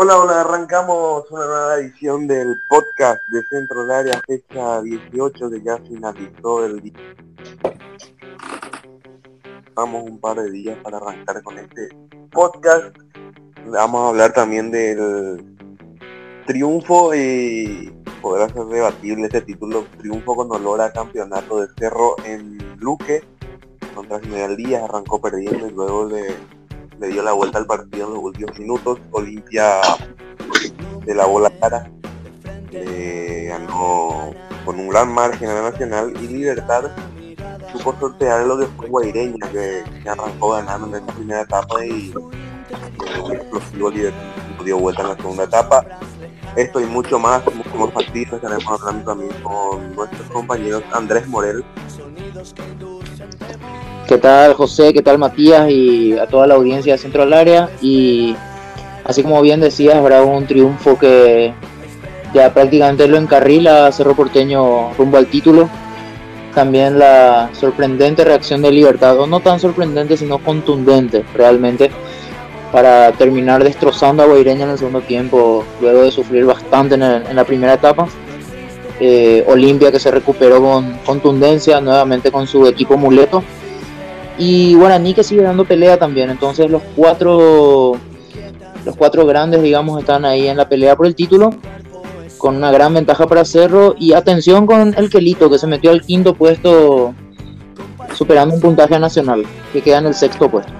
Hola, hola, arrancamos una nueva edición del podcast de Centro de Área, fecha 18 que ya finalizó el día. Vamos un par de días para arrancar con este podcast. Vamos a hablar también del triunfo y poder hacer debatible este título, triunfo con olor a campeonato de cerro en Luque contra General Díaz, arrancó perdiendo y luego le le dio la vuelta al partido en los últimos minutos. Olimpia de la bola cara ganó con un gran margen a la Nacional y Libertad supo sortear lo que fue Guaireña que, arrancó ganando en esta primera etapa y un explosivo Libertad dio vuelta en la segunda etapa. Esto y mucho más, más partidos estaremos hablando también con nuestros compañeros Andrés Morel ¿Qué tal José? ¿Qué tal Matías? Y a toda la audiencia de Centro del Área. Y así como bien decías, habrá un triunfo que ya prácticamente lo encarrila Cerro Porteño rumbo al título. También la sorprendente reacción de Libertad, o no tan sorprendente, sino contundente realmente, para terminar destrozando a Guaireña en el segundo tiempo, luego de sufrir bastante en, la primera etapa. Eh, Olimpia que se recuperó con contundencia nuevamente con su equipo muleto y Guaraní que sigue dando pelea también. Entonces los cuatro, los cuatro grandes, digamos, están ahí en la pelea por el título. Con una gran ventaja para Cerro. Y atención con el Quelito, que se metió al quinto puesto, superando un puntaje nacional, que queda en el sexto puesto.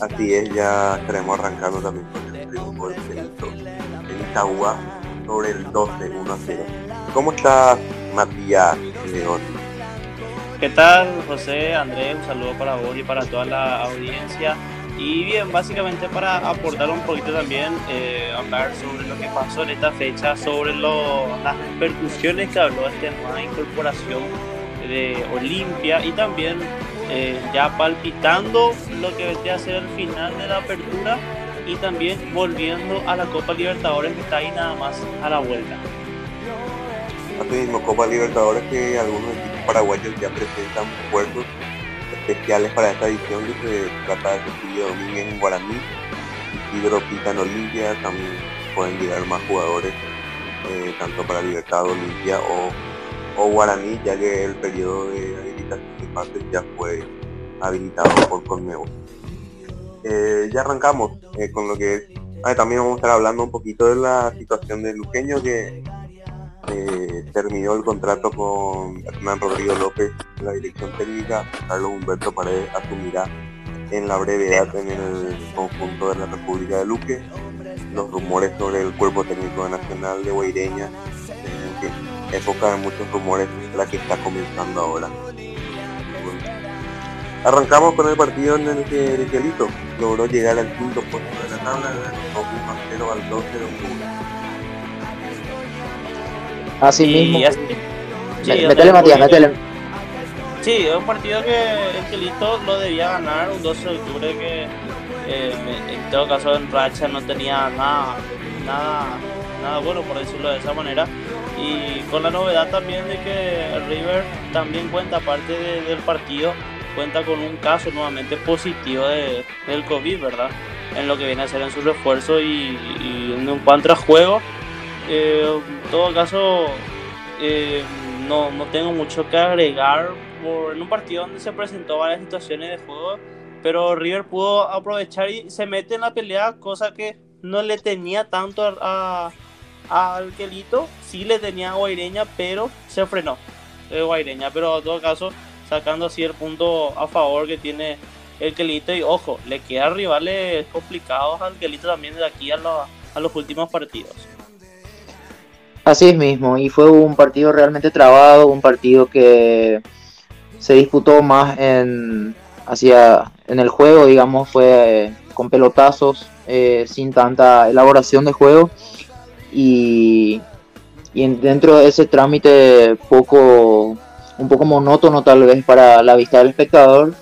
Así es, ya estaremos arrancando también con el triunfo del Quelito en Itagua sobre el 12, 1 a 0. ¿Cómo está Matías? ¿Qué tal, José, Andrés? Un saludo para vos y para toda la audiencia. Y bien, básicamente para aportar un poquito también, eh, hablar sobre lo que pasó en esta fecha, sobre las repercusiones que habló esta nueva incorporación de Olimpia y también eh, ya palpitando lo que vendría a ser el final de la apertura y también volviendo a la Copa Libertadores que está ahí nada más a la vuelta. Así mismo, Copa Libertadores que algunos paraguayos ya presentan puertos especiales para esta edición que se trata de Cecilia Domínguez en Guaraní, Isidro Pita en Olimpia, también pueden llegar más jugadores eh, tanto para Libertad Olimpia o, o, Guaraní, ya que el periodo de habilitación de pases ya fue habilitado por Conmebol. Eh, ya arrancamos eh, con lo que es, ah, también vamos a estar hablando un poquito de la situación de Luqueño que eh, terminó el contrato con Hernán Rodrigo López, la dirección técnica, Carlos Humberto Paredes asumirá en la brevedad en el conjunto de la República de Luque. Los rumores sobre el cuerpo técnico nacional de Guaireña, en época de muchos rumores, la que está comenzando ahora. arrancamos con el partido en el que el Gelito logró llegar al quinto puesto de la tabla, 1 a 0 al 12 de octubre. Así mismo. sí, metele Matías, metele. Sí, es un partido que el Gelito lo debía ganar, un 12 de octubre que eh, en todo caso en racha no tenía nada, nada, nada bueno por decirlo de esa manera. Y con la novedad también de que River también cuenta, aparte del partido, cuenta con un caso nuevamente positivo de, del COVID, ¿verdad? En lo que viene a ser en su refuerzo y, y en cuanto a juego, eh, en todo caso, eh, no, no, tengo mucho que agregar por, en un partido donde se presentó varias situaciones de juego, pero River pudo aprovechar y se mete en la pelea, cosa que no le tenía tanto a, al Quelito, sí le tenía a Guaireña, pero se frenó de Guaireña, pero en todo caso sacando así el punto a favor que tiene el Quelito y ojo, le queda rivales complicados al Quelito también de aquí a, a los últimos partidos. Así es mismo, y fue un partido realmente trabado, un partido que se disputó más en, hacia, en el juego, digamos, fue con pelotazos, eh, sin tanta elaboración de juego, y, y dentro de ese trámite poco, un poco monótono tal vez para la vista del espectador,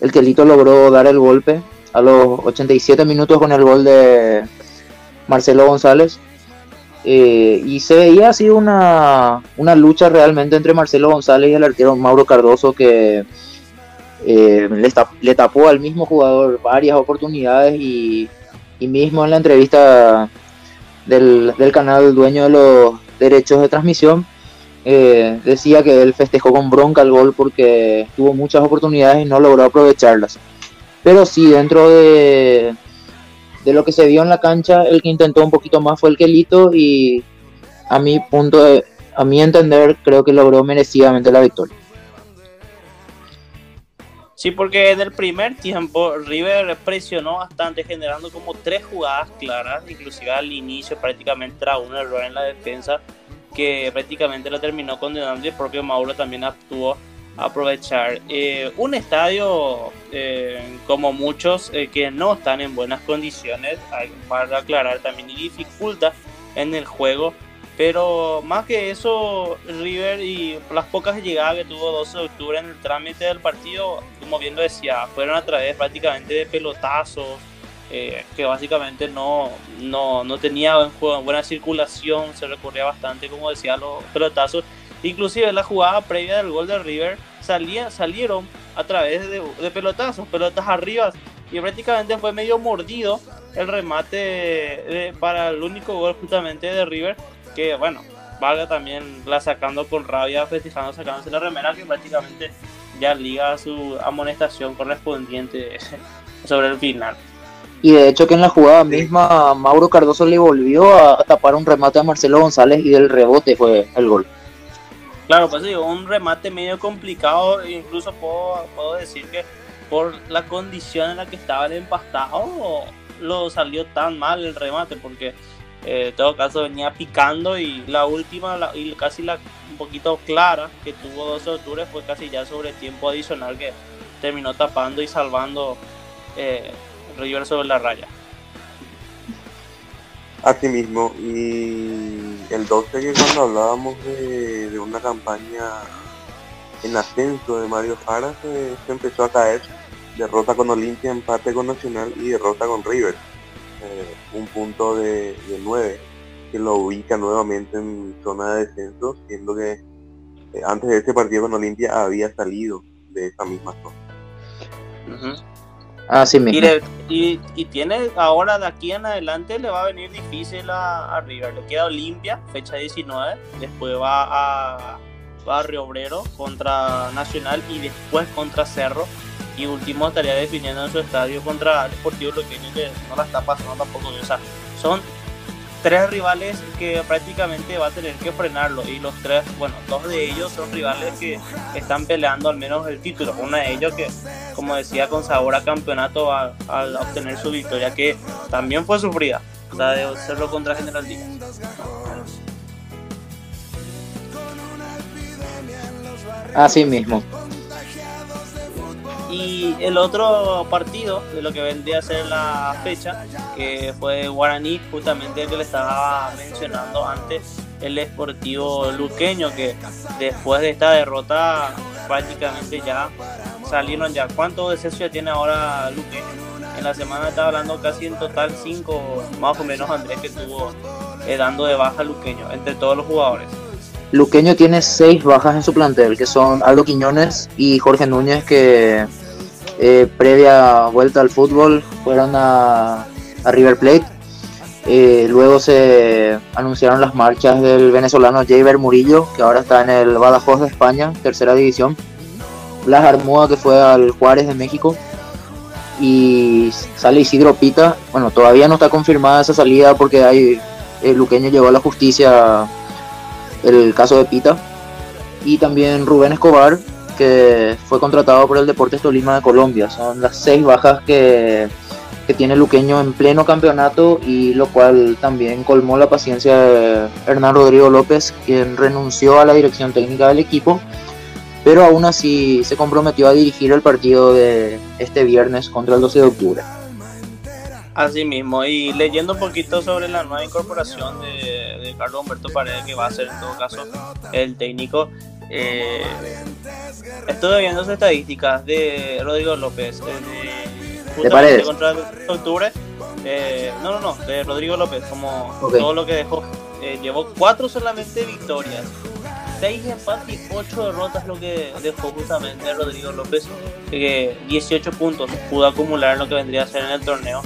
el Quelito logró dar el golpe a los 87 minutos con el gol de Marcelo González eh, y se veía así una, una, lucha realmente entre Marcelo González y el arquero Mauro Cardoso que eh, le, tapó al mismo jugador varias oportunidades y Y mismo en la entrevista del, del canal dueño de los derechos de transmisión, eh, decía que él festejó con bronca el gol porque tuvo muchas oportunidades y no logró aprovecharlas. Pero sí, dentro de, de lo que se vio en la cancha, el que intentó un poquito más fue el Quelito y a mi punto de, a mi entender creo que logró merecidamente la victoria. Sí, porque en el primer tiempo River presionó bastante, generando como tres jugadas claras, inclusive al inicio prácticamente era un error en la defensa que prácticamente lo terminó condenando y el propio Mauro también actuó aprovechar. Eh, un estadio eh, como muchos eh, que no están en buenas condiciones, para aclarar también, y dificulta en el juego. Pero más que eso, River y las pocas llegadas que tuvo 12 de octubre en el trámite del partido, como bien lo decía, fueron a través prácticamente de pelotazos, eh, que básicamente no, no, no tenía buena circulación, se recurría bastante, como decía, los pelotazos. Inclusive la jugada previa del gol de River salía, salieron a través de, pelotazos, pelotas arriba, y prácticamente fue medio mordido el remate para el único gol justamente de River, que bueno, valga también la sacando con rabia, festejando, sacándose la remera, que prácticamente ya liga su amonestación correspondiente sobre el final. Y de hecho que en la jugada misma Mauro Cardoso le volvió a tapar un remate a Marcelo González y del rebote fue el gol. Claro, pues sí, un remate medio complicado, incluso puedo, puedo decir que por la condición en la que estaba el empastado, lo salió tan mal el remate, porque eh, en todo caso venía picando y la última, y casi la un poquito clara que tuvo dos octubre fue casi ya sobre tiempo adicional que terminó tapando y salvando eh, River sobre la raya. Así mismo, y el 12 que cuando hablábamos de, una campaña en ascenso de Mario Jara se, empezó a caer, derrota con Olimpia, empate con Nacional y derrota con River, eh, un punto de, de 9 que lo ubica nuevamente en zona de descenso, siendo que eh, antes de este partido con Olimpia había salido de esa misma zona. Así mismo. Y, y, tiene ahora de aquí en adelante le va a venir difícil a, River. Le queda Olimpia, fecha 19. Después va a Barrio Obrero contra Nacional y después contra Cerro. Y último estaría definiendo en su estadio contra el Deportivo Loqueño que no la está pasando tampoco. O sea, son tres rivales que prácticamente va a tener que frenarlo y los tres, bueno, dos de ellos son rivales que están peleando al menos el título. Uno de ellos que, como decía, con sabor a campeonato al, obtener su victoria, que también fue sufrida, la de hacerlo contra General Díaz. Así mismo. Y el otro partido de lo que vendría a ser la fecha, que fue Guaraní, justamente el que le estaba mencionando antes, el esportivo luqueño, que después de esta derrota prácticamente ya salieron ya. ¿Cuánto deceso ya tiene ahora Luqueño? En la semana está hablando casi en total 5, más o menos Andrés, que estuvo eh, dando de baja Luqueño entre todos los jugadores. Luqueño tiene seis bajas en su plantel, que son Aldo Quiñones y Jorge Núñez, que eh, previa vuelta al fútbol fueron a, River Plate. Eh, luego se anunciaron las marchas del venezolano Javier Murillo, que ahora está en el Badajoz de España, tercera división. Blas Armúa, que fue al Juárez de México. Y sale Isidro Pita. Bueno, todavía no está confirmada esa salida porque hay, el luqueño llevó a la justicia el caso de Pita. Y también Rubén Escobar, que fue contratado por el Deportes Tolima de Colombia. Son las seis bajas que, que tiene Luqueño en pleno campeonato y lo cual también colmó la paciencia de Hernán Rodrigo López, quien renunció a la dirección técnica del equipo, pero aún así se comprometió a dirigir el partido de este viernes contra el 12 de octubre. Así mismo, y leyendo un poquito sobre la nueva incorporación de, de Carlos Humberto Paredes, que va a ser en todo caso el técnico, eh, estuve viendo sus estadísticas de Rodrigo López. Eh, de, Paredes. contra octubre. Eh, no, no, no, de Rodrigo López, como todo lo que dejó. Eh, llevó cuatro solamente victorias. Seis empates y ocho derrotas lo que dejó justamente Rodrigo López. que 18 puntos pudo acumular en lo que vendría a ser en el torneo.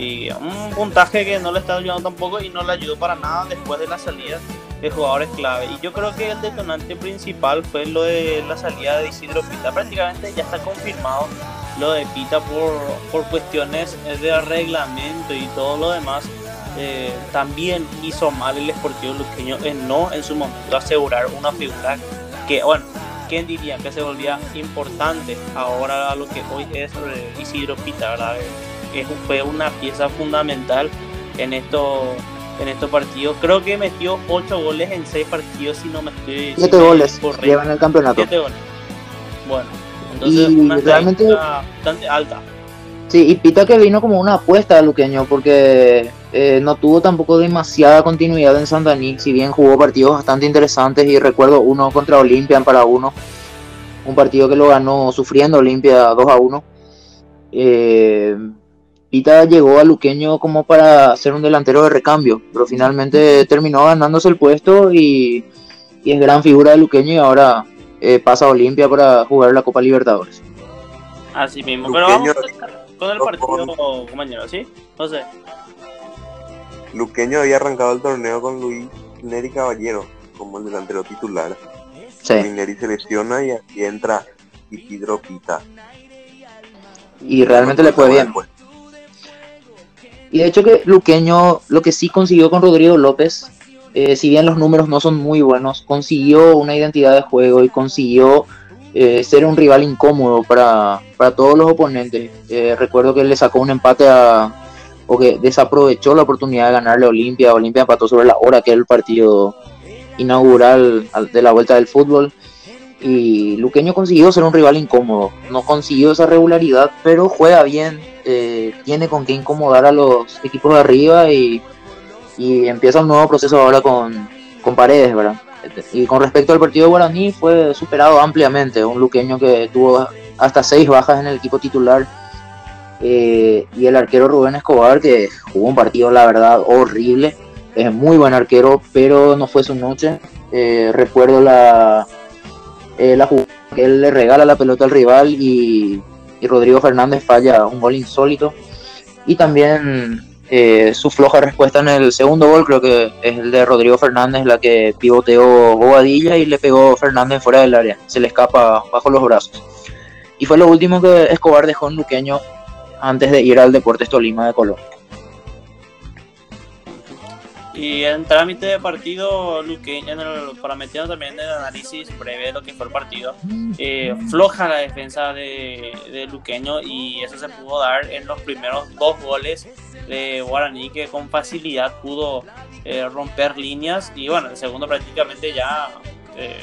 Y un puntaje que no le está ayudando tampoco y no le ayudó para nada después de la salida de jugadores clave. Y yo creo que el detonante principal fue lo de la salida de Isidro Pita. Prácticamente ya está confirmado lo de Pita por, por cuestiones de reglamento y todo lo demás. Eh, también hizo mal el Esportivo Luqueño en no en su momento asegurar una figura que, bueno, ¿quién diría que se volvía importante ahora lo que hoy es Isidro Pita, ¿verdad? Que fue una pieza fundamental en estos en estos partidos. Creo que metió 8 goles en 6 partidos, si no me estoy. 7 goles, llevan el campeonato. 7 goles. Bueno, entonces una realmente bastante alta. Sí, y Pita que vino como una apuesta a Luqueño, porque eh, no tuvo tampoco demasiada continuidad en Santaní, si bien jugó partidos bastante interesantes y recuerdo uno contra Olimpia en para uno, un partido que lo ganó sufriendo Olimpia 2 a 1. Eh, Pita llegó a Luqueño como para ser un delantero de recambio, pero finalmente terminó ganándose el puesto y, es gran figura de Luqueño y ahora eh, pasa a Olimpia para jugar la Copa Libertadores. Así mismo, pero vamos con el partido, compañero, ¿sí? José. Luqueño había arrancado el torneo con Luis Neri Caballero como el delantero titular. Sí. Neri se lesiona y aquí entra Isidro Pita. Y realmente le fue bien. Y de hecho que Luqueño lo que sí consiguió con Rodrigo López, eh, si bien los números no son muy buenos, consiguió una identidad de juego y consiguió eh, ser un rival incómodo para, todos los oponentes. Eh, recuerdo que le sacó un empate a, o que desaprovechó la oportunidad de ganarle a Olimpia. Olimpia empató sobre la hora que era el partido inaugural de la vuelta del fútbol. Y Luqueño consiguió ser un rival incómodo. No consiguió esa regularidad, pero juega bien. Eh, tiene con qué incomodar a los equipos de arriba y, empieza un nuevo proceso ahora con, con Paredes, ¿verdad? Y con respecto al partido de Guaraní, fue superado ampliamente. Un luqueño que tuvo hasta seis bajas en el equipo titular eh, y el arquero Rubén Escobar, que jugó un partido, la verdad, horrible. Es muy buen arquero, pero no fue su noche. Eh, recuerdo la, eh, la jugada que él le regala la pelota al rival y, Rodrigo Fernández falla un gol insólito. Y también su floja respuesta en el segundo gol, creo que es el de Rodrigo Fernández, la que pivoteó Bobadilla y le pegó Fernández fuera del área. Se le escapa bajo los brazos. Y fue lo último que Escobar dejó en Luqueño antes de ir al Deportes Tolima de Colombia. Y en trámite de partido, Luqueño, para metiendo también en el análisis breve de lo que fue el partido, eh, floja la defensa de, de, Luqueño y eso se pudo dar en los primeros dos goles de Guaraní que con facilidad pudo eh, romper líneas y bueno, el segundo prácticamente ya eh,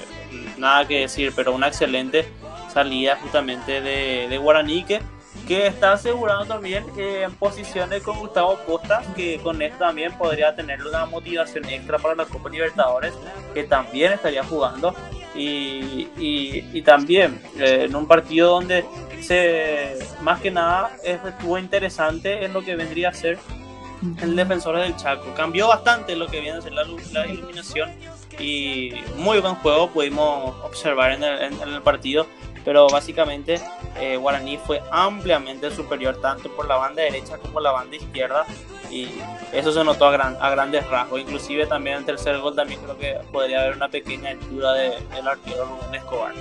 nada que decir, pero una excelente salida justamente de, de Guaraní que que está asegurando también en posiciones con Gustavo Costa, que con esto también podría tener una motivación extra para la Copa Libertadores, que también estaría jugando. Y, y, también eh, en un partido donde se más que nada estuvo interesante en lo que vendría a ser el defensor del Chaco. Cambió bastante lo que viene a ser la, la iluminación y muy buen juego pudimos observar en el, en el partido pero básicamente eh, Guaraní fue ampliamente superior tanto por la banda derecha como la banda izquierda y eso se notó a, a grandes rasgos, inclusive también el tercer gol también creo que podría haber una pequeña altura del de, arquero Rubén Escobar.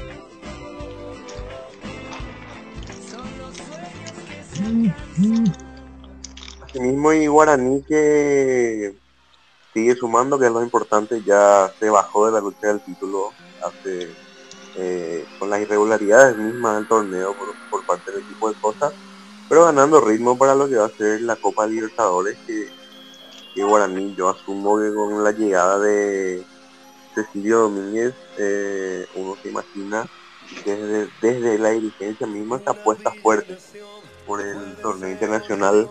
Asimismo y Guaraní que sigue sumando, que es lo importante, ya se bajó de la lucha del título hace eh, con las irregularidades mismas del torneo por, parte del equipo de Costa, pero ganando ritmo para lo que va a ser la Copa Libertadores, que, que Guaraní yo asumo que con la llegada de Cecilio Domínguez, eh, uno se imagina desde, desde la dirigencia misma esta apuesta fuerte por el torneo internacional,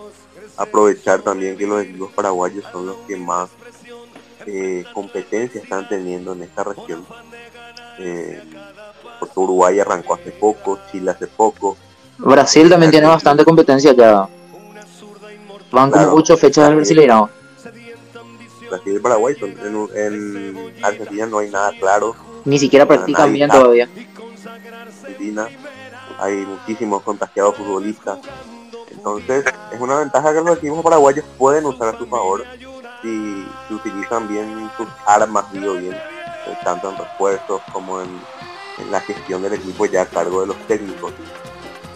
aprovechar también que los equipos paraguayos son los que más eh, competencia están teniendo en esta región. Eh, porque Uruguay arrancó hace poco, Chile hace poco. Brasil también tiene bastante competencia ya. Van como ocho fechas del Brasileirão. Brasil y Paraguay en, en, Argentina no hay nada claro. Ni siquiera practican bien todavía. Argentina hay muchísimos contagiados futbolistas. Entonces, es una ventaja que los equipos paraguayos pueden usar a su favor si, utilizan bien sus armas, digo bien, tanto en refuerzos como en, la gestión del equipo ya a cargo de los técnicos.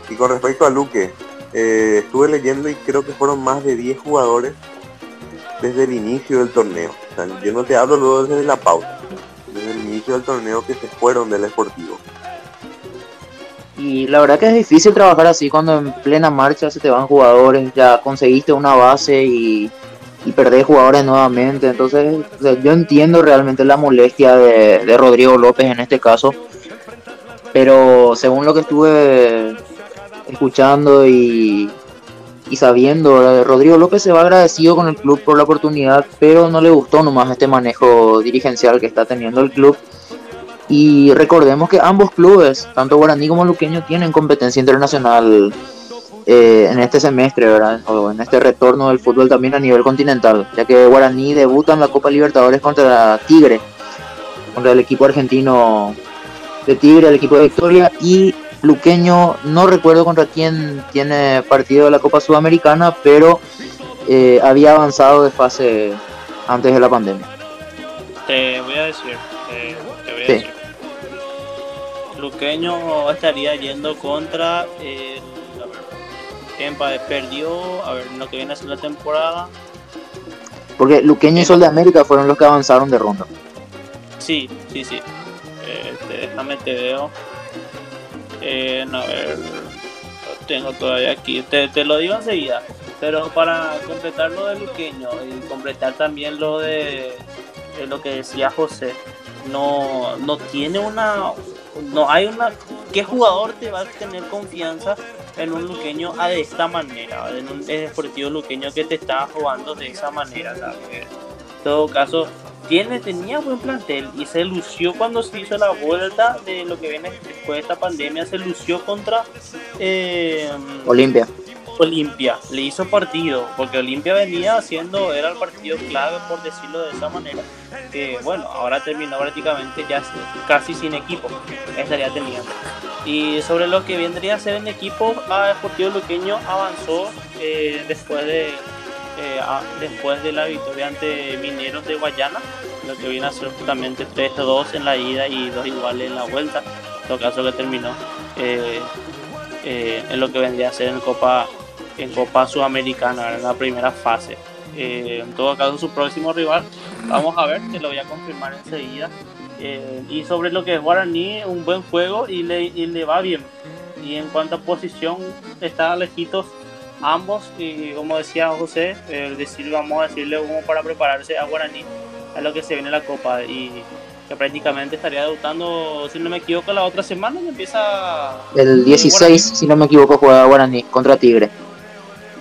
Y con respecto a Luque, eh, estuve leyendo y creo que fueron más de 10 jugadores desde el inicio del torneo. yo no te hablo luego desde la pausa, desde el inicio del torneo que se fueron del Esportivo. Y la verdad que es difícil trabajar así cuando en plena marcha se te van jugadores, ya conseguiste una base y, y perdés jugadores nuevamente. Entonces yo entiendo realmente la molestia de, Rodrigo López en este caso. Pero según lo que estuve escuchando y, y sabiendo, Rodrigo López se va agradecido con el club por la oportunidad, pero no le gustó nomás este manejo dirigencial que está teniendo el club y recordemos que ambos clubes, tanto Guaraní como Luqueño, tienen competencia internacional eh, en este semestre, ¿verdad? O en este retorno del fútbol también a nivel continental, ya que Guaraní debuta en la Copa Libertadores contra Tigre, contra el equipo argentino de Tigre, el equipo de Victoria, y Luqueño, no recuerdo contra quién tiene partido de la Copa Sudamericana, pero eh, había avanzado de fase antes de la pandemia. Te voy a decir, te voy a decir Luqueño estaría yendo contra el. Perdió, a ver, lo que viene a ser la temporada. Porque Luqueño y Sol de América fueron los que avanzaron de ronda. Sí, sí, sí. Este, déjame te veo. Eh, a ver, lo tengo todavía aquí. Te, te lo digo enseguida. Pero para completar lo de Luqueño y completar también lo de, de lo que decía José, no, no tiene una, no hay una qué jugador te va a tener confianza en un luqueño a de esta manera en un deportivo luqueño que te está jugando de esa manera en todo caso tiene tenía buen plantel y se lució cuando se hizo la vuelta de lo que viene después de esta pandemia se lució contra eh, Olimpia. Olimpia le hizo partido, porque Olimpia venía haciendo, era el partido clave por decirlo de esa manera, que bueno, ahora terminó prácticamente ya casi sin equipo, estaría teniendo. Y sobre lo que vendría a ser en equipo, a Deportivo Luqueño avanzó eh, después de eh, después de la victoria ante Mineros de Guayana, lo que viene a ser justamente 3-2 en la ida y 2 iguales en la vuelta, todo caso que terminó eh, en lo que vendría a ser en Copa en Copa Sudamericana, en la primera fase. Eh, en todo caso, su próximo rival, vamos a ver, te lo voy a confirmar enseguida. Eh, y sobre lo que es Guaraní, un buen juego y le, le va bien. Y en cuanto a posición, está lejitos ambos. Y como decía José, decir, vamos a decirle como para prepararse a Guaraní a lo que se viene la Copa. Y que prácticamente estaría debutando, si no me equivoco, la otra semana y empieza. El 16, si no me equivoco, juega Guaraní contra Tigre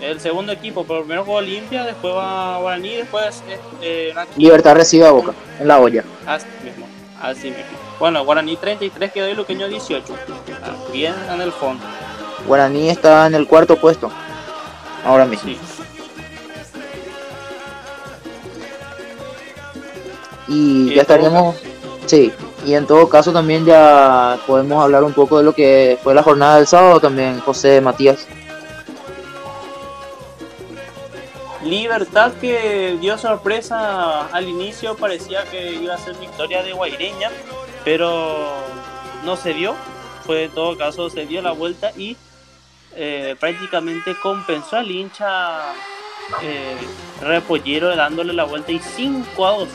el segundo equipo, primero juega Olimpia, después va Guaraní, después eh, Libertad recibe a Boca, en la olla. Así mismo, así mismo. Bueno, Guaraní 33 quedó y Luqueño 18. Ah, bien en el fondo. Guaraní está en el cuarto puesto. Ahora mismo. Y, ya estaríamos. Sí, y en todo caso también ya podemos hablar un poco de lo que fue la jornada del sábado también, José Matías. Libertad que dio sorpresa al inicio, parecía que iba a ser victoria de Guaireña, pero no se dio. Fue en todo caso, se dio la vuelta y eh, prácticamente compensó al hincha eh, repollero dándole la vuelta y 5 a 2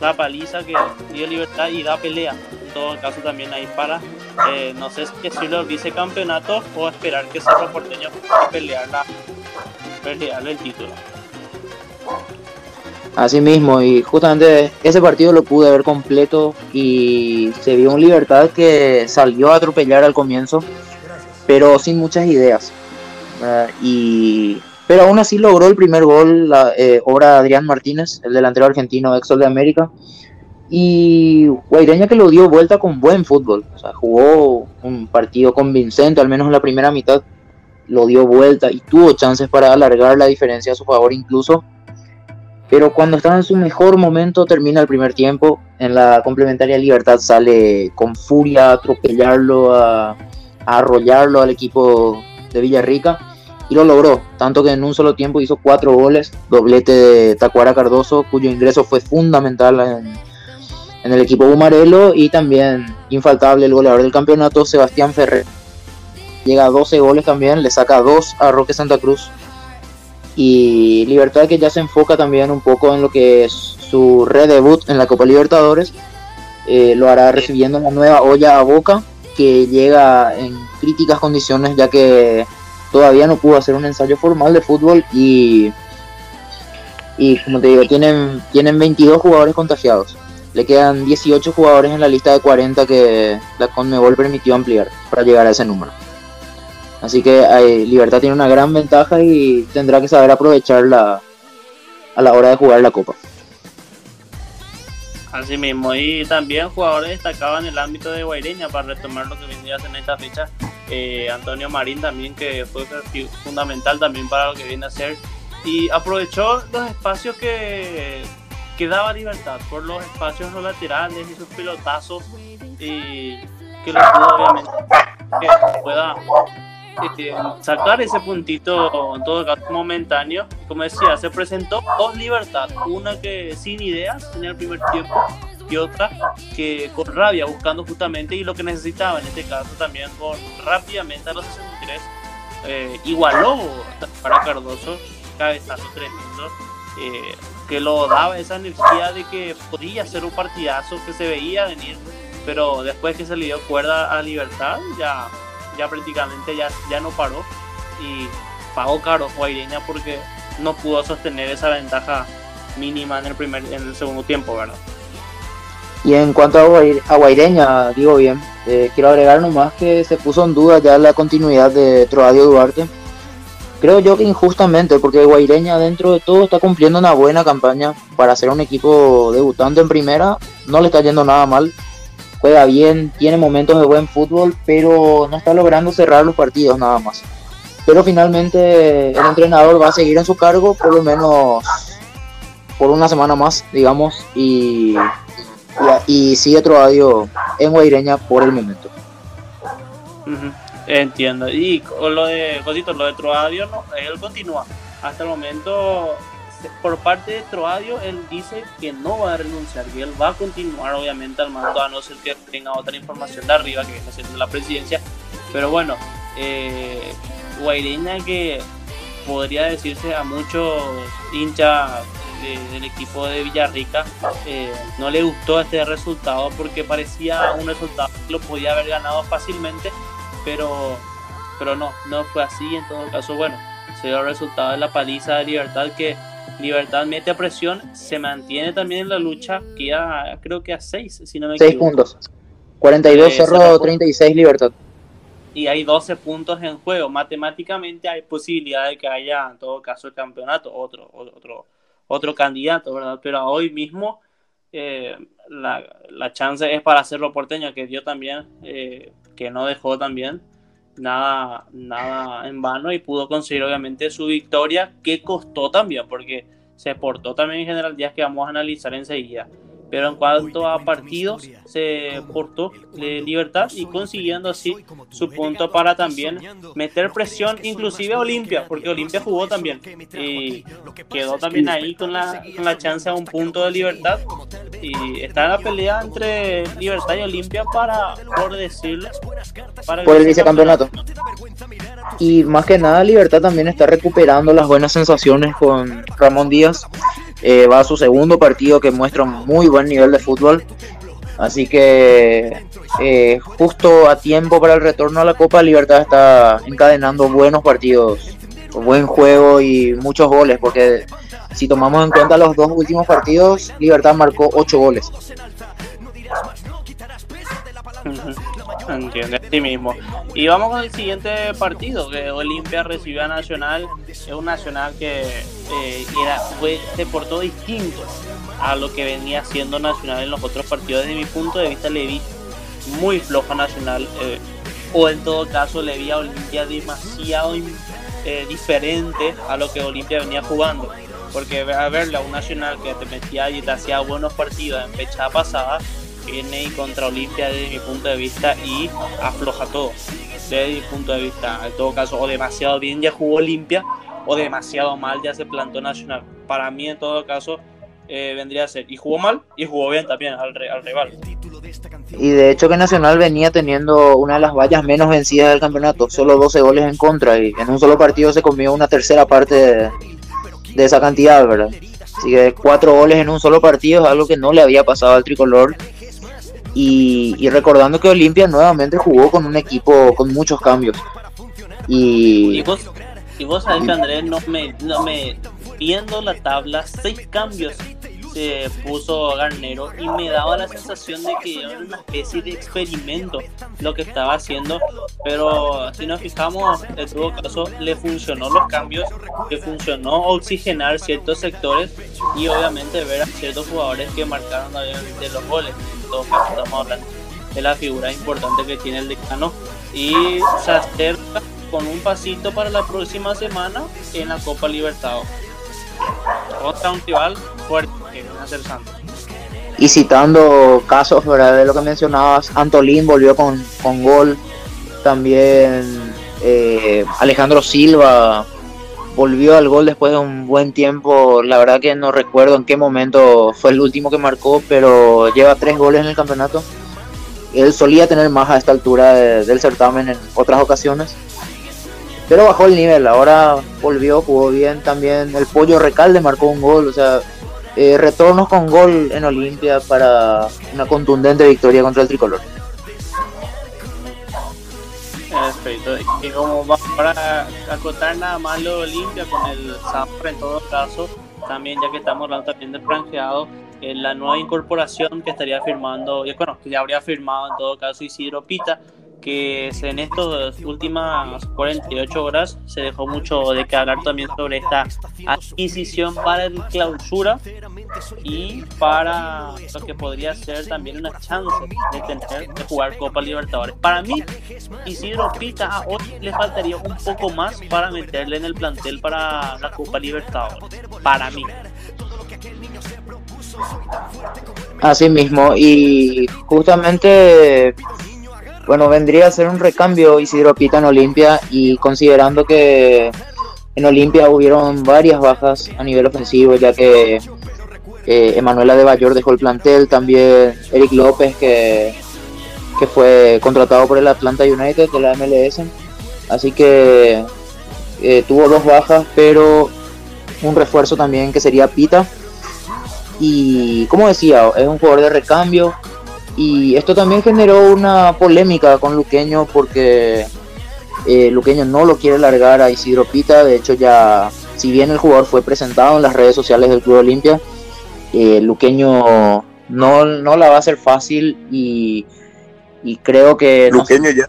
la paliza que dio Libertad y da pelea. En todo caso también ahí para, eh, no sé si los vicecampeonatos o esperar que Cerro Porteño pelear, la, pelear el título. Así mismo, y justamente ese partido lo pude ver completo y se vio un Libertad que salió a atropellar al comienzo, pero sin muchas ideas. Y, pero aún así logró el primer gol, la eh, obra de Adrián Martínez, el delantero argentino ex de América. Y Guaireña que lo dio vuelta con buen fútbol, o sea, jugó un partido convincente, al menos en la primera mitad, lo dio vuelta y tuvo chances para alargar la diferencia a su favor incluso pero cuando estaba en su mejor momento termina el primer tiempo, en la complementaria Libertad sale con furia a atropellarlo, a, arrollarlo al equipo de Villarrica y lo logró, tanto que en un solo tiempo hizo cuatro goles, doblete de Tacuara Cardoso, cuyo ingreso fue fundamental en, en el equipo Bumarelo y también infaltable el goleador del campeonato, Sebastián Ferrer. Llega a 12 goles también, le saca 2 a Roque Santa Cruz. Y Libertad que ya se enfoca también un poco en lo que es su redebut en la Copa Libertadores. Eh, lo hará recibiendo una nueva olla a Boca que llega en críticas condiciones ya que todavía no pudo hacer un ensayo formal de fútbol y, y como te digo, tienen, tienen 22 jugadores contagiados. Le quedan 18 jugadores en la lista de 40 que la Conmebol permitió ampliar para llegar a ese número. Así que eh, Libertad tiene una gran ventaja y tendrá que saber aprovecharla a la hora de jugar la Copa. Así mismo, y también jugadores destacados en el ámbito de Guaireña para retomar lo que vendría en esta fecha. Eh, Antonio Marín también, que fue fundamental también para lo que viene a ser. Y aprovechó los espacios que, que daba libertad, por los espacios no laterales y sus pelotazos. Y que lo pudo obviamente que pueda eh, sacar ese puntito en todo caso momentáneo. Como decía, se presentó dos libertad, una que sin ideas en el primer tiempo y otra que con rabia buscando justamente y lo que necesitaba en este caso también con rápidamente a los 63 eh, igualó para Cardoso cabezazo tremendo eh, que lo daba esa energía de que podía ser un partidazo que se veía venir pero después que se le dio cuerda a Libertad ya ya prácticamente ya, ya no paró y pagó caro Guaireña porque no pudo sostener esa ventaja mínima en el primer en el segundo tiempo, ¿verdad? Y en cuanto a Guaireña, digo bien, eh, quiero agregar nomás que se puso en duda ya la continuidad de Troadio Duarte. Creo yo que injustamente, porque Guaireña dentro de todo está cumpliendo una buena campaña para ser un equipo debutante en primera, no le está yendo nada mal juega bien, tiene momentos de buen fútbol, pero no está logrando cerrar los partidos nada más. Pero finalmente el entrenador va a seguir en su cargo por lo menos por una semana más, digamos, y, y, sigue Troadio en Guaireña por el momento. Entiendo. Y lo de Cosito, lo de Troadio, no, él continúa. Hasta el momento por parte de Troadio, él dice que no va a renunciar, y él va a continuar obviamente al mando, a no ser que tenga otra información de arriba, que viene siendo la presidencia. Pero bueno, eh, que podría decirse a muchos hinchas del equipo de Villarrica, eh, no le gustó este resultado porque parecía un resultado que lo podía haber ganado fácilmente, pero, pero no, no fue así. En todo caso, bueno, se dio el resultado de la paliza de Libertad que Libertad mete a presión, se mantiene también en la lucha, queda creo que a 6, si no me 6 puntos. 42 eh, Cerro, 36 Libertad. Y hay 12 puntos en juego. Matemáticamente hay posibilidad de que haya, en todo caso, el campeonato, otro, otro, otro candidato, ¿verdad? Pero hoy mismo eh, la, la, chance es para hacerlo porteño, que dio también, eh, que no dejó también nada, nada en vano y pudo conseguir obviamente su victoria que costó también porque se portó también en general días que vamos a analizar enseguida. Pero en cuanto a partidos, se portó de libertad y consiguiendo así su punto para también meter presión, inclusive a Olimpia, porque Olimpia jugó también y quedó también ahí con la, con la chance a un punto de libertad. Y está en la pelea entre Libertad y Olimpia para, por decirlo, para por el vicecampeonato. Y más que nada, Libertad también está recuperando las buenas sensaciones con Ramón Díaz eh, va a su segundo partido que muestra un muy buen nivel de fútbol. Así que eh, justo a tiempo para el retorno a la Copa Libertad está encadenando buenos partidos, buen juego y muchos goles, porque si tomamos en cuenta los dos últimos partidos, Libertad marcó ocho goles. Entiende, sí mismo. Y vamos con el siguiente partido, que Olimpia recibió a Nacional. Es un Nacional que eh, era, fue, se portó distinto a lo que venía siendo Nacional en los otros partidos. Desde mi punto de vista le vi muy flojo Nacional. Eh, o en todo caso le vi a Olimpia demasiado eh, diferente a lo que Olimpia venía jugando. Porque a verle a un Nacional que te metía y te hacía buenos partidos en fecha pasada viene contra Olimpia desde mi punto de vista y afloja todo. desde mi punto de vista. En todo caso, o demasiado bien ya jugó Olimpia, o demasiado mal ya se plantó Nacional. Para mí, en todo caso, eh, vendría a ser. Y jugó mal y jugó bien también al, al rival. Y de hecho que Nacional venía teniendo una de las vallas menos vencidas del campeonato, solo 12 goles en contra y en un solo partido se comió una tercera parte de, de esa cantidad, ¿verdad? Así que cuatro goles en un solo partido es algo que no le había pasado al tricolor. Y, recordando que Olimpia nuevamente jugó con un equipo con muchos cambios. Y, vos, y vos sabés que Andrés no me, no me viendo la tabla, seis cambios se puso Garnero y me daba la sensación de que era una especie de experimento lo que estaba haciendo, pero si nos fijamos, en todo caso le funcionó los cambios, le funcionó oxigenar ciertos sectores y obviamente ver a ciertos jugadores que marcaron de los goles. En todo caso estamos hablando de la figura importante que tiene el decano y se acerca con un pasito para la próxima semana en la Copa Libertadores contra un rival fuerte Y citando casos ¿verdad? de lo que mencionabas, Antolín volvió con, con gol, también eh, Alejandro Silva volvió al gol después de un buen tiempo, la verdad que no recuerdo en qué momento fue el último que marcó, pero lleva tres goles en el campeonato. Él solía tener más a esta altura del certamen en otras ocasiones pero bajó el nivel, ahora volvió, jugó bien también. El Pollo Recalde marcó un gol, o sea, eh, retornos con gol en Olimpia para una contundente victoria contra el tricolor. Perfecto, y como para acotar nada más lo de Olimpia con el Zafra en todo caso, también ya que estamos hablando también del franqueado, eh, la nueva incorporación que estaría firmando, bueno, que ya habría firmado en todo caso Isidro Pita, que en estas últimas 48 horas se dejó mucho de que hablar también sobre esta adquisición para el clausura y para lo que podría ser también una chance de tener de jugar Copa Libertadores. Para mí, Isidro Pita hoy le faltaría un poco más para meterle en el plantel para la Copa Libertadores. Para mí. Así mismo, y justamente bueno, vendría a ser un recambio Isidro Pita en Olimpia y considerando que en Olimpia hubieron varias bajas a nivel ofensivo, ya que eh, Emanuela de Bayor dejó el plantel, también Eric López que, que fue contratado por el Atlanta United de la MLS, así que eh, tuvo dos bajas, pero un refuerzo también que sería Pita. Y como decía, es un jugador de recambio, y esto también generó una polémica con Luqueño porque eh, Luqueño no lo quiere largar a Isidro Pita. De hecho, ya, si bien el jugador fue presentado en las redes sociales del Club Olimpia, eh, Luqueño no, no la va a hacer fácil y, creo que. Luqueño ya.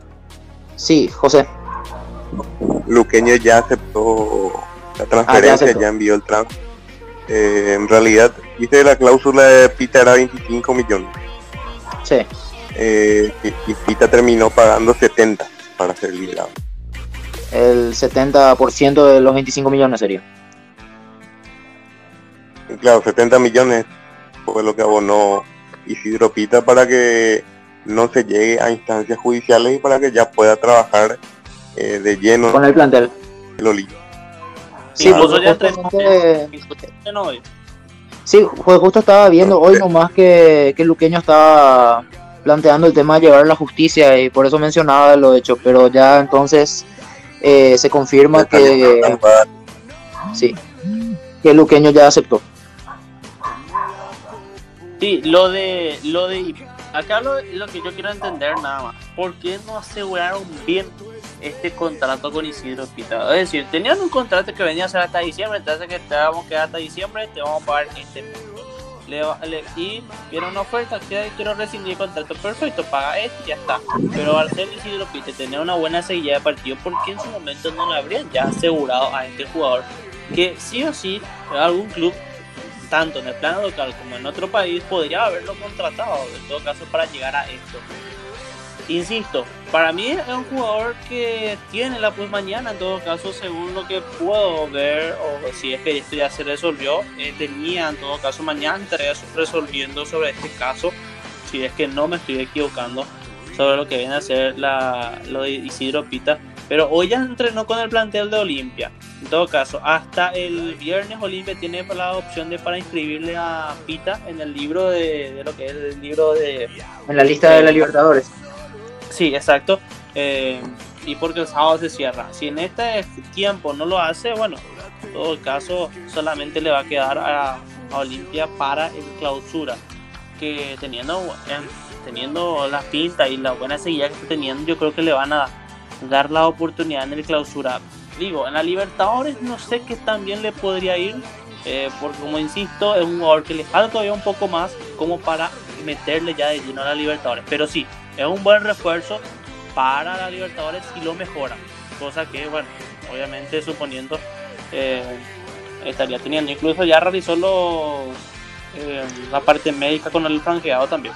Sí, José. Luqueño ya aceptó la transferencia, ya, envió el transfer. Eh, en realidad, dice la cláusula de Pita era 25 millones. Sí. Eh, y, Pita terminó pagando 70 para ser liberado. El 70% de los 25 millones sería. Claro, 70 millones fue lo que abonó Isidro Pita para que no se llegue a instancias judiciales y para que ya pueda trabajar eh, de lleno con el plantel. El Sí, pues ya Sí, pues justo estaba viendo hoy nomás que, que Luqueño estaba planteando el tema de llevar a la justicia y por eso mencionaba lo hecho, pero ya entonces eh, se confirma que sí, que Luqueño ya aceptó. Sí, lo de lo de acá lo, lo que yo quiero entender nada más, ¿por qué no aseguraron bien este contrato con Isidro Pita. Es decir, tenían un contrato que venía a ser hasta diciembre, entonces que te vamos a quedar hasta diciembre, te vamos a pagar este le, y viene una oferta que quiero rescindir el contrato, perfecto, paga esto y ya está. Pero al Isidro Pita tenía una buena seguida de partido, porque en su momento no le habrían ya asegurado a este jugador que sí o sí algún club tanto en el plano local como en otro país podría haberlo contratado en todo caso para llegar a esto insisto, para mí es un jugador que tiene la pues mañana, en todo caso, según lo que puedo ver, o si es que esto ya se resolvió, eh, tenía en todo caso mañana estaría resolviendo sobre este caso, si es que no me estoy equivocando, sobre lo que viene a ser la, lo de Isidro Pita. Pero hoy ya entrenó con el plantel de Olimpia. En todo caso, hasta el viernes Olimpia tiene la opción de para inscribirle a Pita en el libro de, lo que es el libro de... En la lista de, la Libertadores. Sí, exacto. Eh, y porque el sábado se cierra. Si en este tiempo no lo hace, bueno, en todo caso solamente le va a quedar a, Olimpia para el clausura. Que teniendo, teniendo la pinta y la buena seguida que está teniendo, yo creo que le van a dar la oportunidad en el clausura. Digo, en la Libertadores no sé qué también le podría ir, eh, porque como insisto, es un jugador que le falta todavía un poco más como para meterle ya de lleno a la Libertadores. Pero sí, es un buen refuerzo para la Libertadores si lo mejora. Cosa que, bueno, obviamente suponiendo eh, estaría teniendo. Incluso ya realizó los, eh, la parte médica con el franqueado también.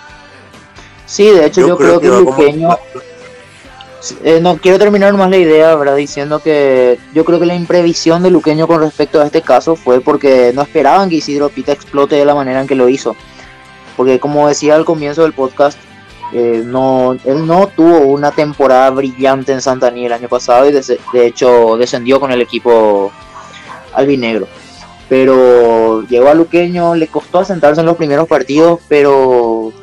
Sí, de hecho yo, creo, que, el Luqueño... Eh, no quiero terminar más la idea, ¿verdad? Diciendo que yo creo que la imprevisión de Luqueño con respecto a este caso fue porque no esperaban que Isidro Pita explote de la manera en que lo hizo. Porque como decía al comienzo del podcast, eh, no, él no tuvo una temporada brillante en Santaní el año pasado y de, hecho descendió con el equipo albinegro. Pero llegó a Luqueño, le costó asentarse en los primeros partidos, pero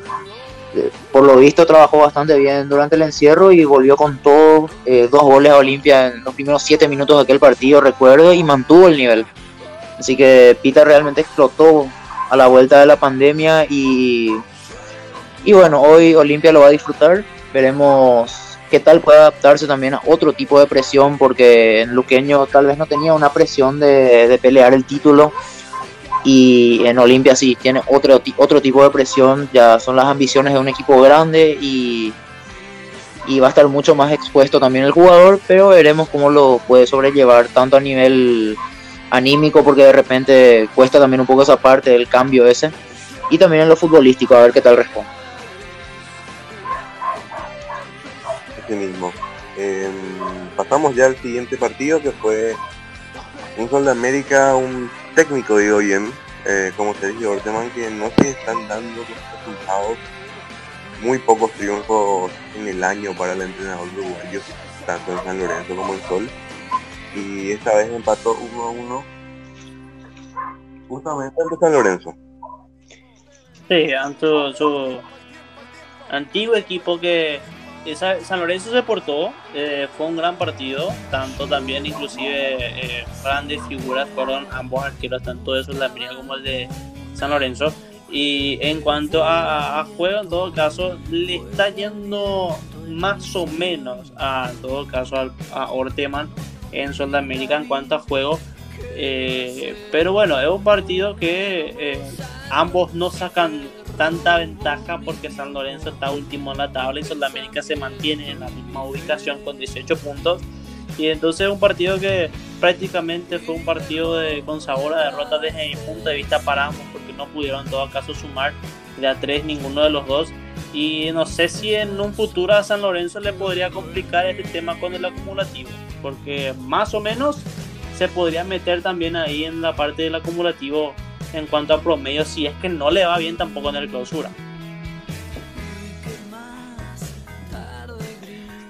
por lo visto trabajó bastante bien durante el encierro y volvió con todos eh, dos goles a Olimpia en los primeros siete minutos de aquel partido, recuerdo, y mantuvo el nivel. Así que Pita realmente explotó a la vuelta de la pandemia y y bueno, hoy Olimpia lo va a disfrutar. Veremos qué tal puede adaptarse también a otro tipo de presión, porque en Luqueño tal vez no tenía una presión de, pelear el título. Y en Olimpia sí tiene otro, otro tipo de presión, ya son las ambiciones de un equipo grande y, y va a estar mucho más expuesto también el jugador, pero veremos cómo lo puede sobrellevar tanto a nivel anímico, porque de repente cuesta también un poco esa parte del cambio ese, y también en lo futbolístico, a ver qué tal responde. mismo. Em, pasamos ya al siguiente partido que fue un Sol de América, un técnico digo bien, eh, como Sergio Orteman, que no se están dando resultados, muy pocos triunfos en el año para el entrenador uruguayo, tanto en San Lorenzo como en Sol. Y esta vez empató 1 a 1 justamente ante San Lorenzo. Sí, ante su antiguo equipo que San Lorenzo se portó, eh, fue un gran partido, tanto también inclusive eh, grandes figuras fueron ambos arqueros, tanto de Sudamérica como el de San Lorenzo. Y en cuanto a, juego, en todo caso, le está yendo más o menos, a, en todo caso, a, Orteman en Sudamérica en cuanto a juego. Eh, pero bueno, es un partido que ambos no sacan tanta ventaja porque San Lorenzo está último en la tabla y Sudamérica se mantiene en la misma ubicación con 18 puntos. Y entonces un partido que prácticamente fue un partido de, con sabor a derrota desde mi punto de vista para ambos porque no pudieron en todo caso sumar de a tres ninguno de los dos. Y no sé si en un futuro a San Lorenzo le podría complicar este tema con el acumulativo porque más o menos se podría meter también ahí en la parte del acumulativo en cuanto a promedio si es que no le va bien tampoco en el clausura.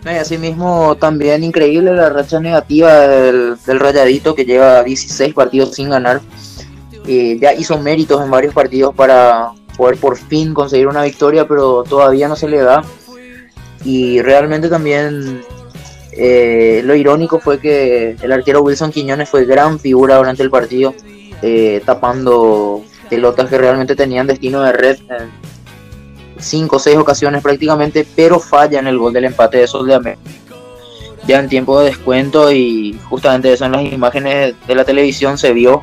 Y asimismo también increíble la racha negativa del, Rayadito que lleva 16 partidos sin ganar. Eh, ya hizo méritos en varios partidos para poder por fin conseguir una victoria, pero todavía no se le da. Y realmente también eh, lo irónico fue que el arquero Wilson Quiñones fue gran figura durante el partido eh, tapando pelotas que realmente tenían destino de red en cinco o seis ocasiones prácticamente, pero falla en el gol del empate de Sol de América. Ya en tiempo de descuento y justamente eso en las imágenes de la televisión se vio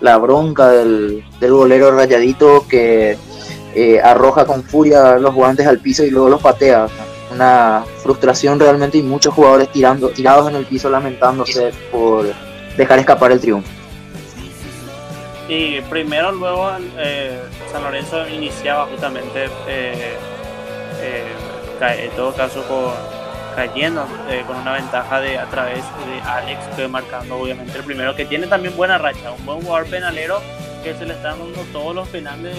la bronca del, del golero rayadito que eh, arroja con furia los guantes al piso y luego los patea. Una frustración realmente y muchos jugadores tirando, tirados en el piso lamentándose por dejar escapar el triunfo. Y primero, luego eh, San Lorenzo iniciaba justamente, eh, eh, en todo caso, con, cayendo con una ventaja de a través de Alex, que marcando obviamente el primero, que tiene también buena racha, un buen jugador penalero que se le está dando todos los penales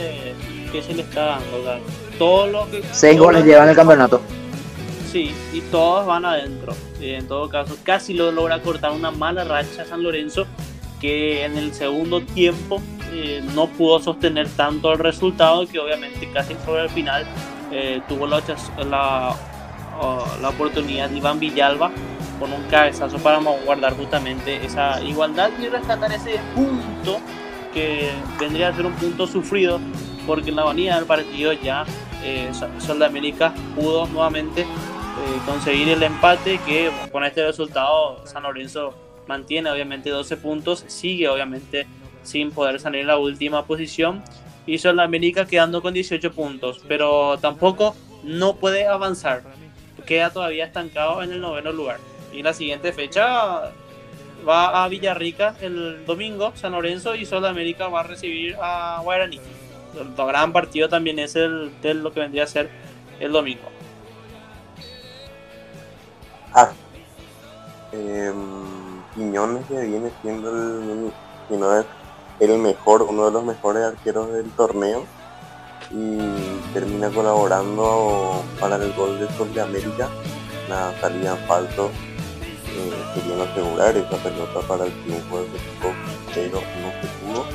que se le está dando. todos los Seis goles llevan el campeonato. Sí, y todos van adentro. En todo caso, casi lo logra cortar una mala racha San Lorenzo que en el segundo tiempo eh, no pudo sostener tanto el resultado que obviamente casi sobre el final eh, tuvo la, la, la oportunidad de Iván Villalba con un cabezazo para guardar justamente esa igualdad y rescatar ese punto que vendría a ser un punto sufrido porque en la avenida del partido ya eh, Sol América pudo nuevamente eh, conseguir el empate que con este resultado San Lorenzo mantiene obviamente 12 puntos, sigue obviamente sin poder salir en la última posición y Sol de América quedando con 18 puntos, pero tampoco no puede avanzar, queda todavía estancado en el noveno lugar. Y la siguiente fecha va a Villarrica el domingo, San Lorenzo y Sol de América va a recibir a Guaraní. El gran partido también es el de lo que vendría a ser el domingo. Ah, eh, Quiñones que viene siendo el, si no es el mejor, uno de los mejores arqueros del torneo y termina colaborando para el gol de Sol de América, una salida en falso eh, asegurar esa pelota para el triunfo del equipo, pero no se pudo.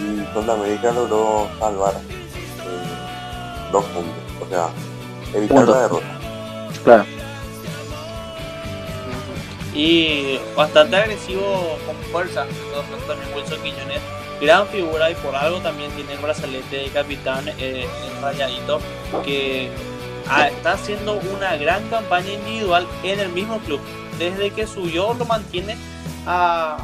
Y Sol de América logró salvar eh, dos puntos, o sea, evitar la derrota. Claro. Y bastante agresivo con fuerza, también Wilson Quiñones, gran figura y por algo también tiene el brazalete de capitán eh, rayadito que ah, está haciendo una gran campaña individual en el mismo club. Desde que subió lo mantiene a,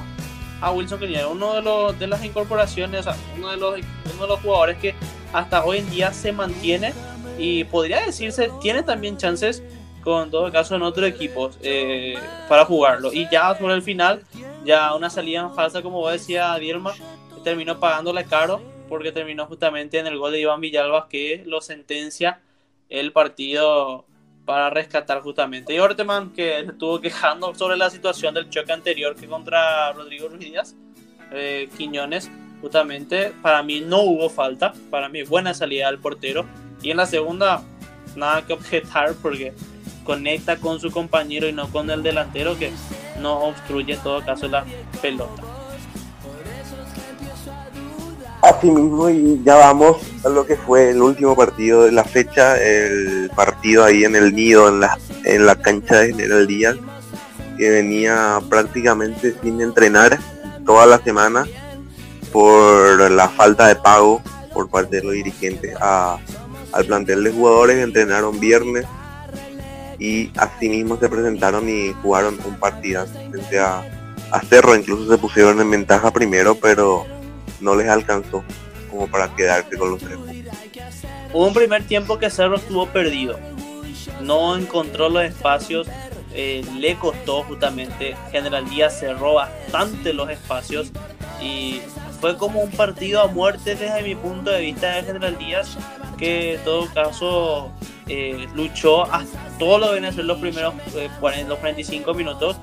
a Wilson Quiñones, uno de, los, de las incorporaciones, uno de, los, uno de los jugadores que hasta hoy en día se mantiene. Y podría decirse tiene también chances con todo caso en otros equipos eh, para jugarlo y ya por el final ya una salida falsa como decía Dielma terminó pagándole caro porque terminó justamente en el gol de Iván Villalba que lo sentencia el partido para rescatar justamente. Y Orteman, que estuvo quejando sobre la situación del choque anterior que contra Rodrigo Ruiz Díaz, eh, Quiñones, justamente, para mí no hubo falta, para mí buena salida del portero. Y en la segunda, nada que objetar porque conecta con su compañero y no con el delantero que no obstruye en todo caso la pelota. Así mismo, y ya vamos a lo que fue el último partido de la fecha, el partido ahí en el nido, en la, en la cancha de General Díaz, que venía prácticamente sin entrenar toda la semana por la falta de pago por parte de los dirigentes al plantel de jugadores, entrenaron viernes y así mismo se presentaron y jugaron un partido frente a, a Cerro, incluso se pusieron en ventaja primero, pero no les alcanzó como para quedarse con los tres Hubo un primer tiempo que Cerro estuvo perdido. No encontró los espacios. Eh, le costó justamente. General Díaz cerró bastante los espacios. Y fue como un partido a muerte desde mi punto de vista de General Díaz. Que en todo caso eh, luchó hasta todo lo que ser los primeros eh, los 45 minutos.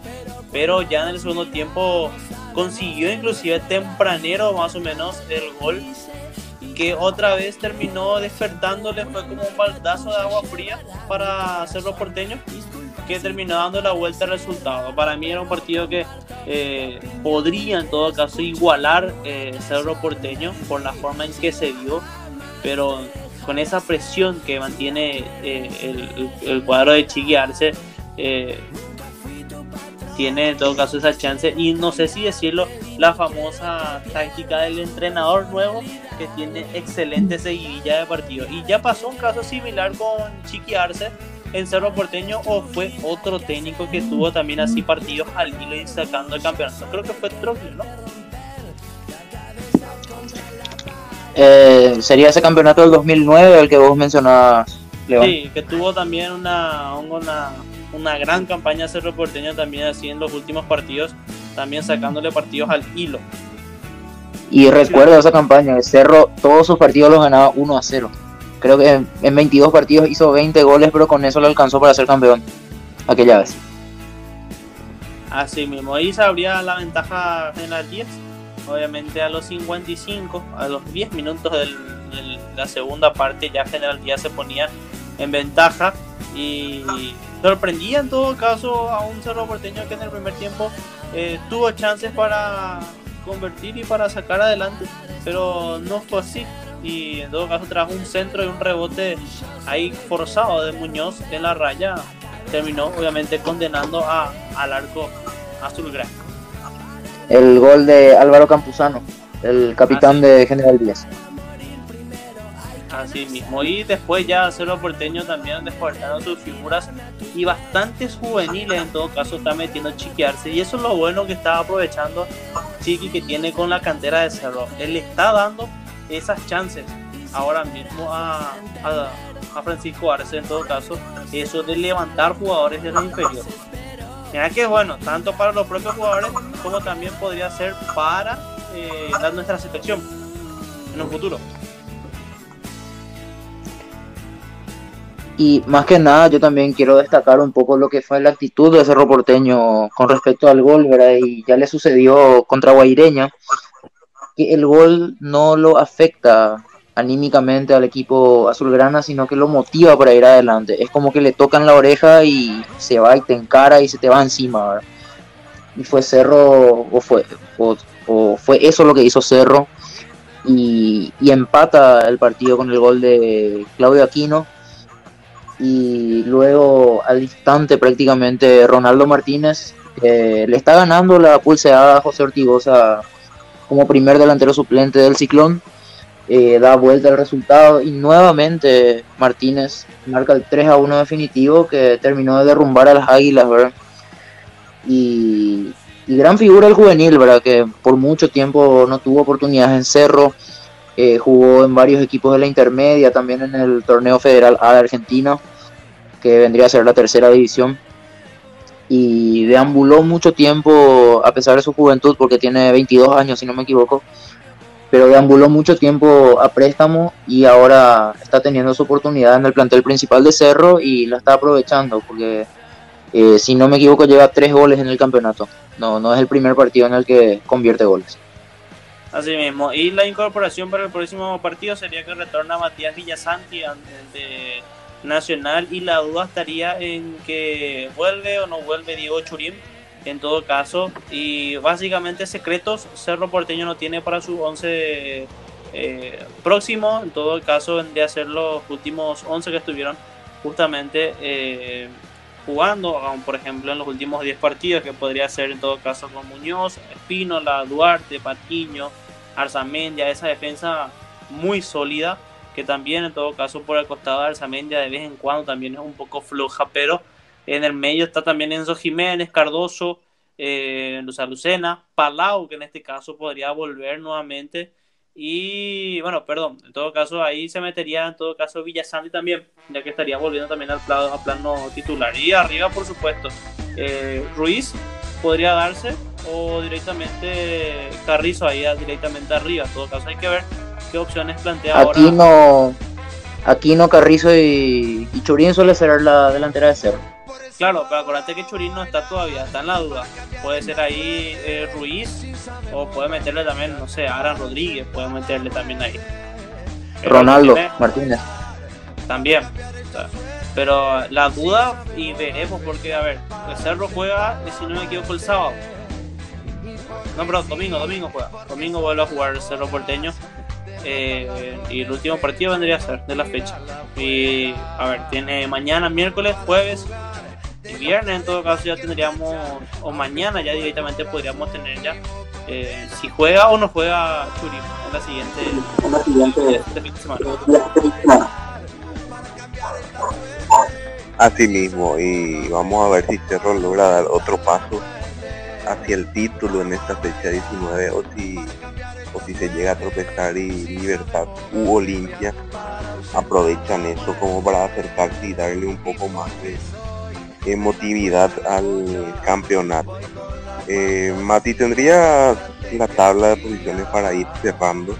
Pero ya en el segundo tiempo consiguió inclusive tempranero más o menos el gol que otra vez terminó despertándole, fue como un baldazo de agua fría para Cerro Porteño, que terminó dando la vuelta al resultado. Para mí era un partido que eh, podría en todo caso igualar eh, Cerro Porteño por la forma en que se dio, pero con esa presión que mantiene eh, el, el, cuadro de Chiquiarse, tiene en todo caso esa chance. Y no sé si decirlo la famosa táctica del entrenador nuevo que tiene excelente seguidilla de partido. Y ya pasó un caso similar con Chiqui Arce en Cerro Porteño o fue otro técnico que tuvo también así partidos al hilo y sacando el campeonato. Creo que fue Trujillo ¿no? Eh, sería ese campeonato del 2009 el que vos mencionabas León. Sí, que tuvo también una, una una gran campaña Cerro Porteño también así en los últimos partidos, también sacándole partidos al hilo. Y recuerdo esa campaña, Cerro todos sus partidos los ganaba 1 a 0. Creo que en, 22 partidos hizo 20 goles, pero con eso le alcanzó para ser campeón aquella vez. Así mismo, ahí se abría la ventaja en las 10. Obviamente a los 55, a los 10 minutos de la segunda parte ya General Díaz se ponía en ventaja y sorprendía en todo caso a un Cerro Porteño que en el primer tiempo eh, tuvo chances para convertir y para sacar adelante, pero no fue así. Y en todo caso trajo un centro y un rebote ahí forzado de Muñoz en la raya. Terminó obviamente condenando a, al arco azulgrana. El gol de Álvaro Campuzano, el capitán de General Díaz. Así mismo. Y después ya Cerro Porteño también despertaron sus figuras y bastantes juveniles en todo caso está metiendo a chiquearse. Y eso es lo bueno que está aprovechando Chiqui que tiene con la cantera de Cerro. Él le está dando esas chances ahora mismo a, a, Francisco Arce en todo caso. Eso de levantar jugadores de los inferiores. Mira que bueno, tanto para los propios jugadores como también podría ser para eh, nuestra selección en un futuro. Y más que nada, yo también quiero destacar un poco lo que fue la actitud de Cerro Porteño con respecto al gol, ¿verdad? Y ya le sucedió contra Guaireña, que el gol no lo afecta anímicamente al equipo azulgrana, sino que lo motiva para ir adelante. Es como que le tocan la oreja y se va y te encara y se te va encima. Y fue Cerro, o fue, o, fue eso lo que hizo Cerro, y, empata el partido con el gol de Claudio Aquino y luego al instante prácticamente Ronaldo Martínez le está ganando la pulseada a José Ortigosa como primer delantero suplente del Ciclón. Eh, da vuelta el resultado y nuevamente Martínez marca el 3 a 1 definitivo que terminó de derrumbar a las Águilas. Y, gran figura el juvenil, ¿verdad? Que por mucho tiempo no tuvo oportunidades en Cerro, eh, jugó en varios equipos de la intermedia, también en el torneo federal A de Argentina que vendría a ser la tercera división. Y deambuló mucho tiempo, a pesar de su juventud, porque tiene 22 años, si no me equivoco, pero deambuló mucho tiempo a préstamo y ahora está teniendo su oportunidad en el plantel principal de Cerro y la está aprovechando, porque eh, si no me equivoco lleva tres goles en el campeonato. No, no es el primer partido en el que convierte goles. Así mismo. Y la incorporación para el próximo partido sería que retorna Matías Villasanti de Nacional y la duda estaría en que vuelve o no vuelve Diego Churín en todo caso. Y básicamente secretos Cerro Porteño no tiene para su 11 eh, próximo. En todo caso vendría a ser los últimos 11 que estuvieron justamente eh, jugando por ejemplo en los últimos 10 partidos que podría ser en todo caso con Muñoz, Espínola, Duarte, Patiño, Arzamendia esa defensa muy sólida que también en todo caso por el costado de Arzamendia de vez en cuando también es un poco floja, pero en el medio está también Enzo Jiménez, Cardoso, eh, Luz Palau, que en este caso podría volver nuevamente. Y bueno, perdón, en todo caso ahí se metería en todo caso Villasanti también, ya que estaría volviendo también al plano, plano titular. Y arriba, por supuesto, eh, Ruiz podría darse o directamente Carrizo ahí directamente arriba. En todo caso hay que ver qué opciones plantea aquí ahora. No, aquí no Carrizo y, y Churín suele ser la delantera de cero. Claro, pero acuérdate que Churín no está todavía, está en la duda. Puede ser ahí eh, Ruiz o puede meterle también, no sé, Aran Rodríguez, puede meterle también ahí. Ronaldo Martínez. También. pero la duda y veremos porque, a ver, el Cerro juega, si no me equivoco, el sábado. No, perdón, domingo, domingo juega. Domingo vuelve a jugar el Cerro Porteño. Eh, y el último partido vendría a ser de la fecha. Y a ver, tiene mañana, miércoles, jueves y viernes. En todo caso, ya tendríamos, o mañana ya directamente podríamos tener ya eh, si juega o no juega Churi en la siguiente, en la siguiente semana. Así mismo, y vamos a ver si Cerro logra dar otro paso hacia el título en esta fecha 19 o si o si se llega a tropezar y Libertad u Olimpia aprovechan eso como para acercarse y darle un poco más de emotividad al campeonato. Eh, Mati, ¿tendría la tabla de posiciones para ir cerrando?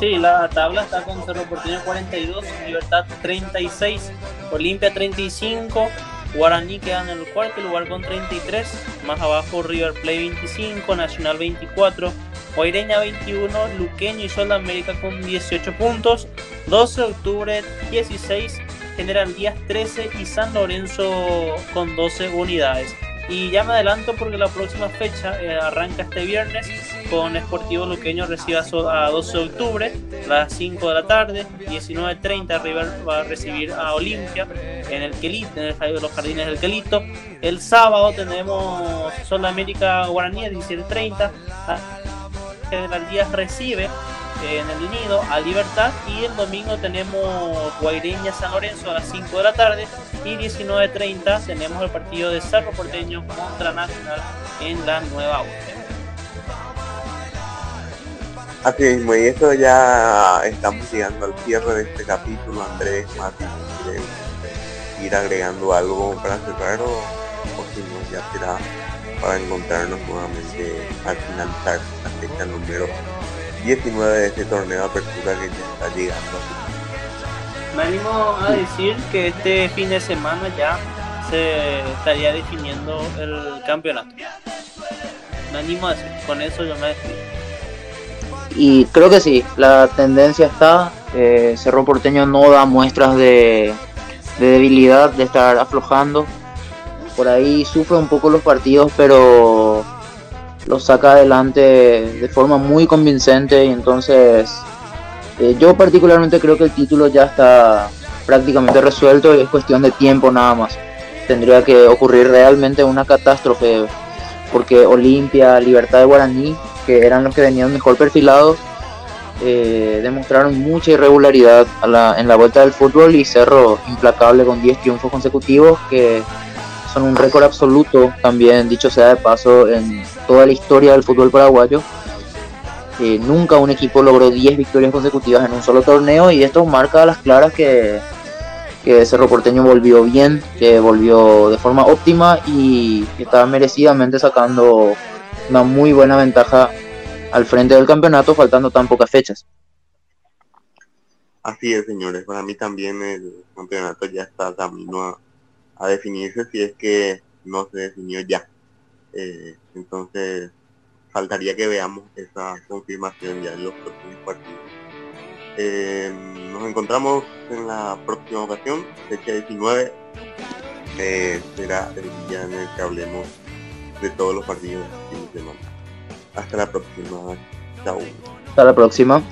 Sí, la tabla está con Cerro Porteño 42, Libertad 36, Olimpia 35, Guaraní queda en el cuarto lugar con 33, más abajo River Play 25, Nacional 24, Oireña 21, Luqueño y Sol América con 18 puntos. 12 de octubre 16, General Díaz 13 y San Lorenzo con 12 unidades. Y ya me adelanto porque la próxima fecha eh, arranca este viernes con Esportivo Luqueño recibe a 12 de octubre a las 5 de la tarde, 19.30 River va a recibir a Olimpia en el Quelito, en el, los jardines del Quelito. El sábado tenemos Sol América Guaraní a 17.30. General Díaz recibe en el Nido a Libertad y el domingo tenemos Guaireña San Lorenzo a las 5 de la tarde y 19.30 tenemos el partido de Cerro Porteño contra Nacional en la Nueva Urbe. Así mismo, y eso ya estamos llegando al cierre de este capítulo, Andrés, Mati, ir agregando algo para cerrar o, si no ya será para encontrarnos nuevamente al finalizar la fecha número 19 de este torneo de apertura que ya está llegando. Me animo a decir que este fin de semana ya se estaría definiendo el campeonato. Me animo a decir, con eso yo me despido. Y creo que sí, la tendencia está, eh, Cerro Porteño no da muestras de, de debilidad, de estar aflojando. Por ahí sufre un poco los partidos, pero lo saca adelante de forma muy convincente y entonces eh, yo particularmente creo que el título ya está prácticamente resuelto y es cuestión de tiempo nada más. Tendría que ocurrir realmente una catástrofe porque Olimpia, Libertad de Guaraní, que eran los que venían mejor perfilados, eh, demostraron mucha irregularidad en la vuelta del fútbol y Cerro implacable con 10 triunfos consecutivos que son un récord absoluto también, dicho sea de paso, en toda la historia del fútbol paraguayo. Eh, nunca un equipo logró 10 victorias consecutivas en un solo torneo y esto marca a las claras que, que Cerro Porteño volvió bien, que volvió de forma óptima y está merecidamente sacando una muy buena ventaja al frente del campeonato faltando tan pocas fechas. Así es, señores. Para mí también el campeonato ya está camino a, a definirse si es que no se definió ya. Eh, entonces, faltaría que veamos esa confirmación ya en los próximos partidos. Eh, nos encontramos en la próxima ocasión, fecha 19. Eh, será el día en el que hablemos de todos los partidos de semana. Hasta la próxima. Chao. Hasta la próxima.